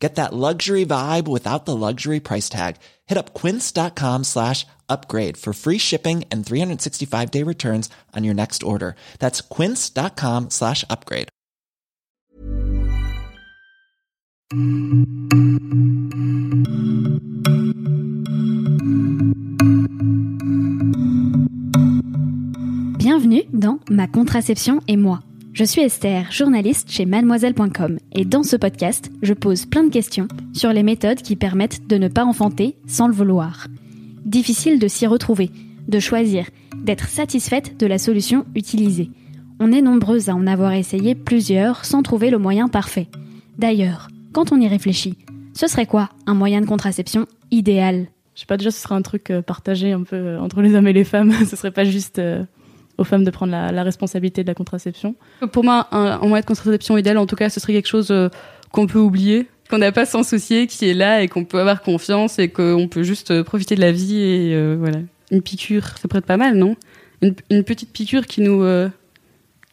Get that luxury vibe without the luxury price tag. Hit up quince.com slash upgrade for free shipping and 365 day returns on your next order. That's quince.com slash upgrade. Bienvenue dans Ma contraception et moi. Je suis Esther, journaliste chez mademoiselle.com et dans ce podcast, je pose plein de questions sur les méthodes qui permettent de ne pas enfanter sans le vouloir. Difficile de s'y retrouver, de choisir, d'être satisfaite de la solution utilisée. On est nombreuses à en avoir essayé plusieurs sans trouver le moyen parfait. D'ailleurs, quand on y réfléchit, ce serait quoi un moyen de contraception idéal? Je sais pas, déjà ce serait un truc euh, partagé un peu euh, entre les hommes et les femmes, ce serait pas juste euh, aux femmes de prendre la, la responsabilité de la contraception. Pour moi, un, un moyen de contraception idéal, en tout cas, ce serait quelque chose euh, qu'on peut oublier, qu'on n'a pas sans soucier, qui est là et qu'on peut avoir confiance et qu'on peut juste euh, profiter de la vie et euh, voilà. Une piqûre, ça pourrait être pas mal, non? Une, une petite piqûre qui nous, euh,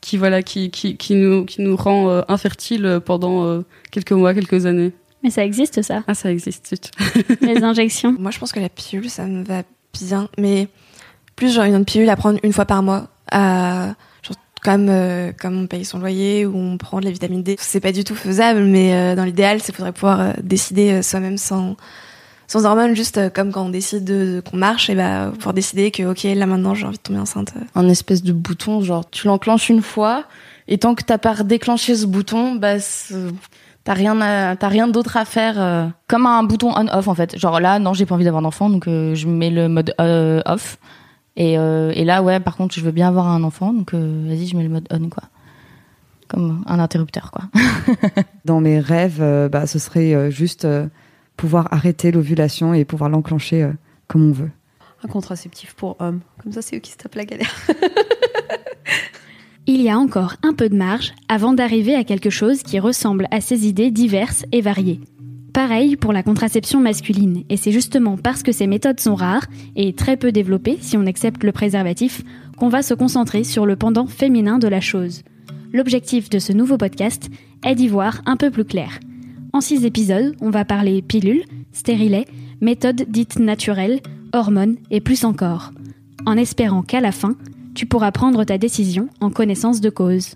qui voilà, qui, qui, qui nous, qui nous rend euh, infertiles pendant euh, quelques mois, quelques années. Mais ça existe ça, Ah, ça existe. zut. les injections? Moi, je pense que la pilule, ça me va bien. Mais plus genre une pilule à prendre une fois par mois, à, comme, euh, comme on paye son loyer ou on prend de la vitamine D. C'est pas du tout faisable, mais euh, dans l'idéal, c'est faudrait pouvoir euh, décider euh, soi-même sans, sans hormones, juste euh, comme quand on décide de, de- qu'on marche, et bah, pouvoir décider que, ok, là maintenant, j'ai envie de tomber enceinte. un espèce de bouton, genre tu l'enclenches une fois et tant que t'as pas déclenché ce bouton, bah t'as rien, à- rien d'autre à faire. euh. Comme un bouton on/off en fait. Genre là, non, j'ai pas envie d'avoir d'enfant, donc euh, je mets le mode euh, off. Et, euh, et là, ouais, par contre, je veux bien avoir un enfant, donc euh, vas-y, je mets le mode on quoi. Comme un interrupteur quoi. Dans mes rêves, euh, bah, ce serait euh, juste euh, pouvoir arrêter l'ovulation et pouvoir l'enclencher euh, comme on veut. Un contraceptif pour hommes. Comme ça, c'est eux qui se tapent la galère. Il y a encore un peu de marge avant d'arriver à quelque chose qui ressemble à ces idées diverses et variées. Pareil pour la contraception masculine, et c'est justement parce que ces méthodes sont rares et très peu développées si on accepte le préservatif qu'on va se concentrer sur le pendant féminin de la chose. L'objectif de ce nouveau podcast est d'y voir un peu plus clair. En six épisodes, on va parler pilules, stérilets, méthodes dites naturelles, hormones et plus encore. En espérant qu'à la fin, tu pourras prendre ta décision en connaissance de cause.